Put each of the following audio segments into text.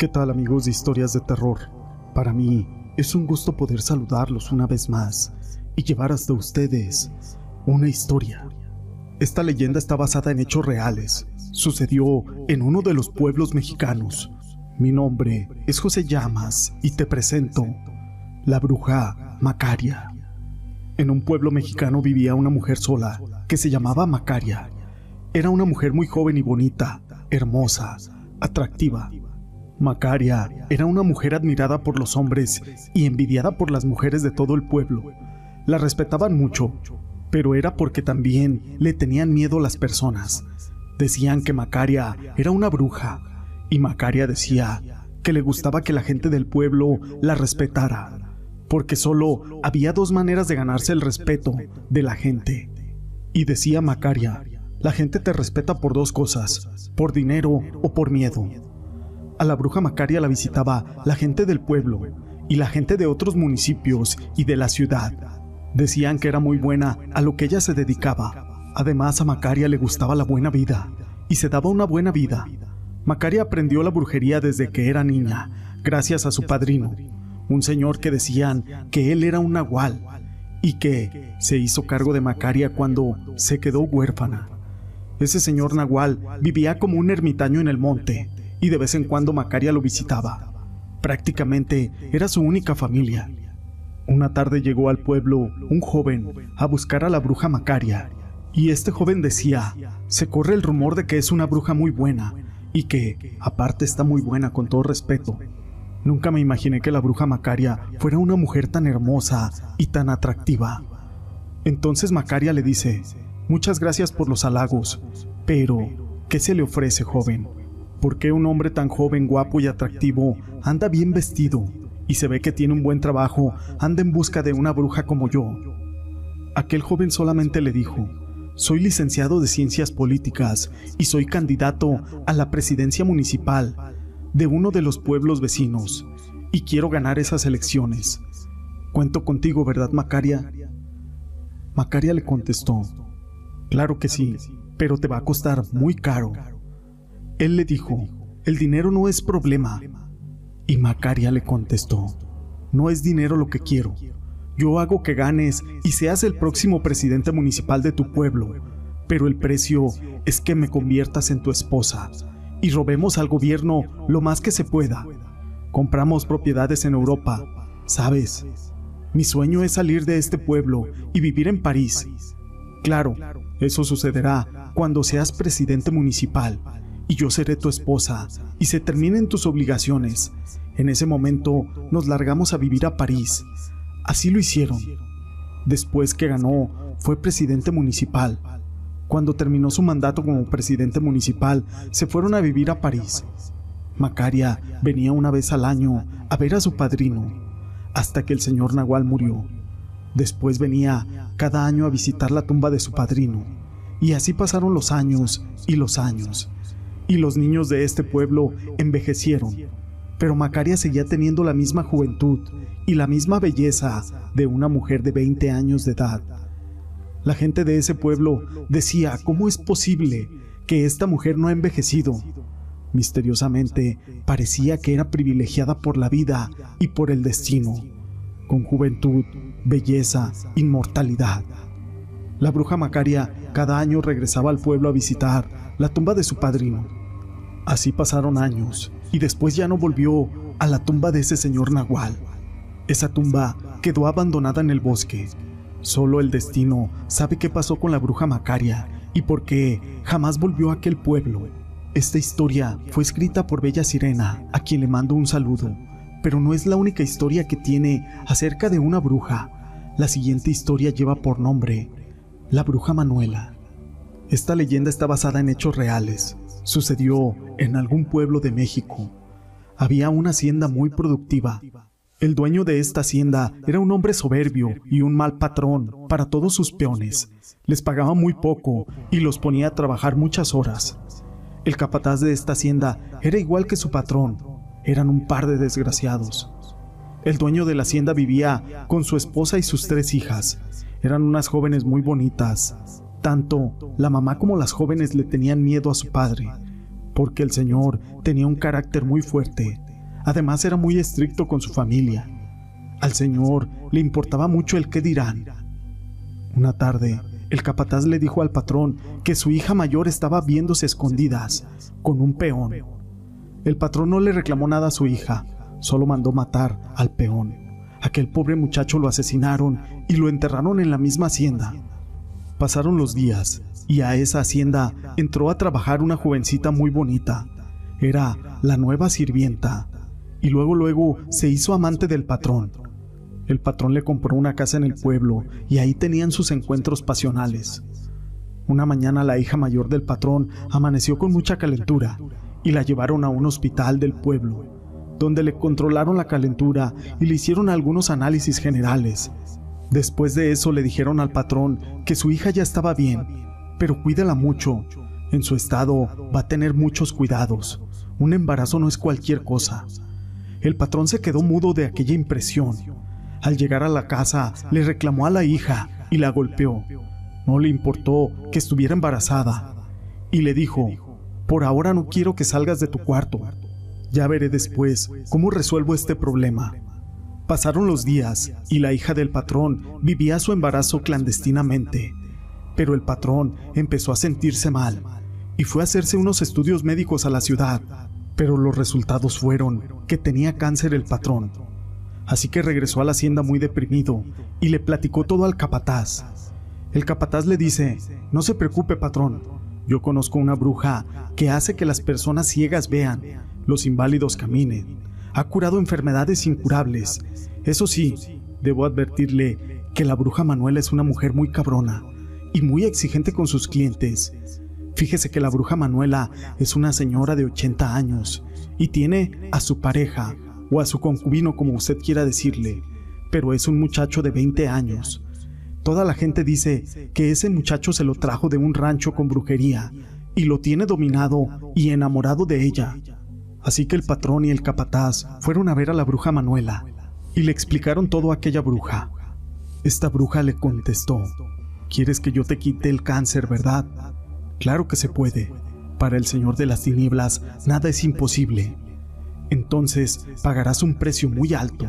¿Qué tal amigos de historias de terror? Para mí es un gusto poder saludarlos una vez más y llevar hasta ustedes una historia. Esta leyenda está basada en hechos reales. Sucedió en uno de los pueblos mexicanos. Mi nombre es José Llamas y te presento la bruja Macaria. En un pueblo mexicano vivía una mujer sola que se llamaba Macaria. Era una mujer muy joven y bonita, hermosa, atractiva Macaria era una mujer admirada por los hombres y envidiada por las mujeres de todo el pueblo. La respetaban mucho, pero era porque también le tenían miedo las personas. Decían que Macaria era una bruja, y Macaria decía que le gustaba que la gente del pueblo la respetara, porque solo había dos maneras de ganarse el respeto de la gente. Y decía Macaria, la gente te respeta por dos cosas, por dinero o por miedo. A la bruja Macaria la visitaba la gente del pueblo y la gente de otros municipios y de la ciudad. Decían que era muy buena a lo que ella se dedicaba. Además a Macaria le gustaba la buena vida y se daba una buena vida. Macaria aprendió la brujería desde que era niña, gracias a su padrino, un señor que decían que él era un nahual y que se hizo cargo de Macaria cuando se quedó huérfana. Ese señor nahual vivía como un ermitaño en el monte y de vez en cuando Macaria lo visitaba. Prácticamente era su única familia. Una tarde llegó al pueblo un joven a buscar a la bruja Macaria, y este joven decía, se corre el rumor de que es una bruja muy buena, y que, aparte, está muy buena con todo respeto. Nunca me imaginé que la bruja Macaria fuera una mujer tan hermosa y tan atractiva. Entonces Macaria le dice, muchas gracias por los halagos, pero, ¿qué se le ofrece, joven? ¿Por qué un hombre tan joven, guapo y atractivo anda bien vestido y se ve que tiene un buen trabajo, anda en busca de una bruja como yo? Aquel joven solamente le dijo, soy licenciado de Ciencias Políticas y soy candidato a la presidencia municipal de uno de los pueblos vecinos y quiero ganar esas elecciones. Cuento contigo, ¿verdad, Macaria? Macaria le contestó, claro que sí, pero te va a costar muy caro. Él le dijo, el dinero no es problema. Y Macaria le contestó, no es dinero lo que quiero. Yo hago que ganes y seas el próximo presidente municipal de tu pueblo, pero el precio es que me conviertas en tu esposa y robemos al gobierno lo más que se pueda. Compramos propiedades en Europa, ¿sabes? Mi sueño es salir de este pueblo y vivir en París. Claro, eso sucederá cuando seas presidente municipal y yo seré tu esposa, y se terminen tus obligaciones. En ese momento nos largamos a vivir a París. Así lo hicieron. Después que ganó, fue presidente municipal. Cuando terminó su mandato como presidente municipal, se fueron a vivir a París. Macaria venía una vez al año a ver a su padrino, hasta que el señor Nahual murió. Después venía cada año a visitar la tumba de su padrino. Y así pasaron los años y los años y los niños de este pueblo envejecieron, pero Macaria seguía teniendo la misma juventud y la misma belleza de una mujer de 20 años de edad. La gente de ese pueblo decía, ¿cómo es posible que esta mujer no ha envejecido? Misteriosamente, parecía que era privilegiada por la vida y por el destino, con juventud, belleza, inmortalidad. La bruja Macaria cada año regresaba al pueblo a visitar la tumba de su padrino Así pasaron años y después ya no volvió a la tumba de ese señor Nahual. Esa tumba quedó abandonada en el bosque. Solo el destino sabe qué pasó con la bruja Macaria y por qué jamás volvió a aquel pueblo. Esta historia fue escrita por Bella Sirena, a quien le mando un saludo, pero no es la única historia que tiene acerca de una bruja. La siguiente historia lleva por nombre La bruja Manuela. Esta leyenda está basada en hechos reales, Sucedió en algún pueblo de México. Había una hacienda muy productiva. El dueño de esta hacienda era un hombre soberbio y un mal patrón para todos sus peones. Les pagaba muy poco y los ponía a trabajar muchas horas. El capataz de esta hacienda era igual que su patrón. Eran un par de desgraciados. El dueño de la hacienda vivía con su esposa y sus tres hijas. Eran unas jóvenes muy bonitas, tanto la mamá como las jóvenes le tenían miedo a su padre, porque el señor tenía un carácter muy fuerte Además era muy estricto con su familia. Al señor le importaba mucho el qué dirán. Una tarde, el capataz le dijo al patrón que su hija mayor estaba viéndose escondidas con un peón. El patrón no le reclamó nada a su hija, solo mandó matar al peón. Aquel pobre muchacho lo asesinaron y lo enterraron en la misma hacienda. Pasaron los días y a esa hacienda entró a trabajar una jovencita muy bonita. Era la nueva sirvienta y luego luego se hizo amante del patrón. El patrón le compró una casa en el pueblo y ahí tenían sus encuentros pasionales. Una mañana la hija mayor del patrón amaneció con mucha calentura y la llevaron a un hospital del pueblo, donde le controlaron la calentura y le hicieron algunos análisis generales. Después de eso le dijeron al patrón que su hija ya estaba bien, pero cuídala mucho. En su estado va a tener muchos cuidados. Un embarazo no es cualquier cosa. El patrón se quedó mudo de aquella impresión. Al llegar a la casa, le reclamó a la hija y la golpeó. No le importó que estuviera embarazada y le dijo, por ahora no quiero que salgas de tu cuarto. Ya veré después cómo resuelvo este problema. Pasaron los días y la hija del patrón vivía su embarazo clandestinamente. Pero el patrón empezó a sentirse mal y fue a hacerse unos estudios médicos a la ciudad pero los resultados fueron que tenía cáncer el patrón. Así que regresó a la hacienda muy deprimido y le platicó todo al capataz. El capataz le dice, no se preocupe patrón, yo conozco una bruja que hace que las personas ciegas vean, los inválidos caminen. Ha curado enfermedades incurables. Eso sí, debo advertirle que la bruja Manuela es una mujer muy cabrona y muy exigente con sus clientes. Fíjese que la bruja Manuela es una señora de 80 años y tiene a su pareja o a su concubino como usted quiera decirle, pero es un muchacho de 20 años. Toda la gente dice que ese muchacho se lo trajo de un rancho con brujería y lo tiene dominado y enamorado de ella. Así que el patrón y el capataz fueron a ver a la bruja Manuela y le explicaron todo a aquella bruja. Esta bruja le contestó, ¿quieres que yo te quite el cáncer, verdad? Claro que se puede. Para el Señor de las Tinieblas nada es imposible. Entonces pagarás un precio muy alto.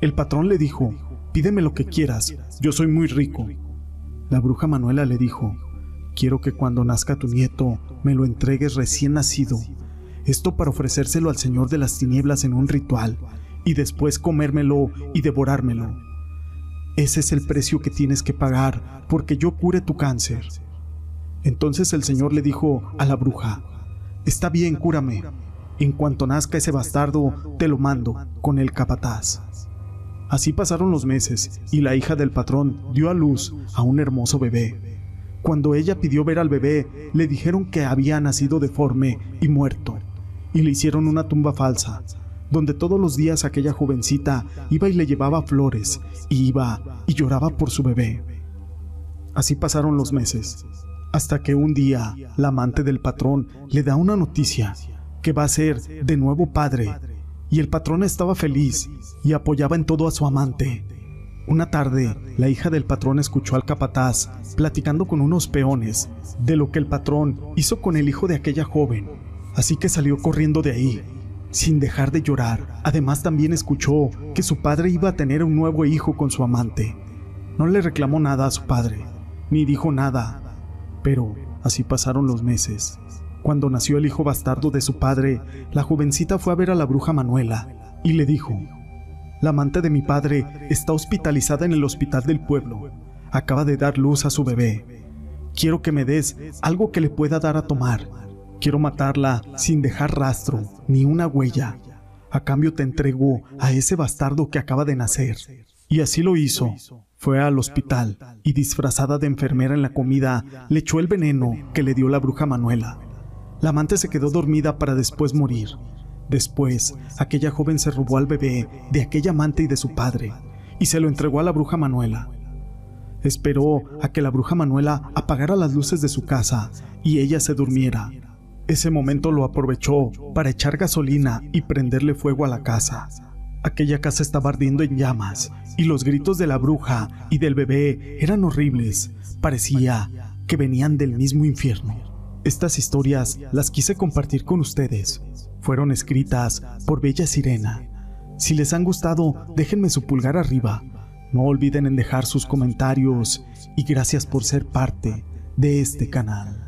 El patrón le dijo, pídeme lo que quieras, yo soy muy rico. La bruja Manuela le dijo, quiero que cuando nazca tu nieto me lo entregues recién nacido. Esto para ofrecérselo al Señor de las Tinieblas en un ritual y después comérmelo y devorármelo. Ese es el precio que tienes que pagar porque yo cure tu cáncer. Entonces el Señor le dijo a la bruja, Está bien, cúrame. En cuanto nazca ese bastardo, te lo mando con el capataz. Así pasaron los meses y la hija del patrón dio a luz a un hermoso bebé. Cuando ella pidió ver al bebé, le dijeron que había nacido deforme y muerto, y le hicieron una tumba falsa, donde todos los días aquella jovencita iba y le llevaba flores, y iba y lloraba por su bebé. Así pasaron los meses, hasta que un día la amante del patrón le da una noticia que va a ser de nuevo padre y el patrón estaba feliz y apoyaba en todo a su amante. Una tarde, la hija del patrón escuchó al capataz platicando con unos peones de lo que el patrón hizo con el hijo de aquella joven, así que salió corriendo de ahí, sin dejar de llorar. Además también escuchó que su padre iba a tener un nuevo hijo con su amante. No le reclamó nada a su padre, ni dijo nada, pero así pasaron los meses. Cuando nació el hijo bastardo de su padre, la jovencita fue a ver a la bruja Manuela y le dijo, La amante de mi padre está hospitalizada en el hospital del pueblo. Acaba de dar luz a su bebé. Quiero que me des algo que le pueda dar a tomar. Quiero matarla sin dejar rastro ni una huella. A cambio te entrego a ese bastardo que acaba de nacer. Y así lo hizo. Fue al hospital y disfrazada de enfermera en la comida le echó el veneno que le dio la bruja Manuela. La amante se quedó dormida para después morir. Después, aquella joven se robó al bebé de aquella amante y de su padre y se lo entregó a la bruja Manuela. Esperó a que la bruja Manuela apagara las luces de su casa y ella se durmiera. Ese momento lo aprovechó para echar gasolina y prenderle fuego a la casa. Aquella casa estaba ardiendo en llamas y los gritos de la bruja y del bebé eran horribles. Parecía que venían del mismo infierno. Estas historias las quise compartir con ustedes fueron escritas por Bella Sirena. Si les han gustado, déjenme su pulgar arriba. No olviden en dejar sus comentarios y gracias por ser parte de este canal.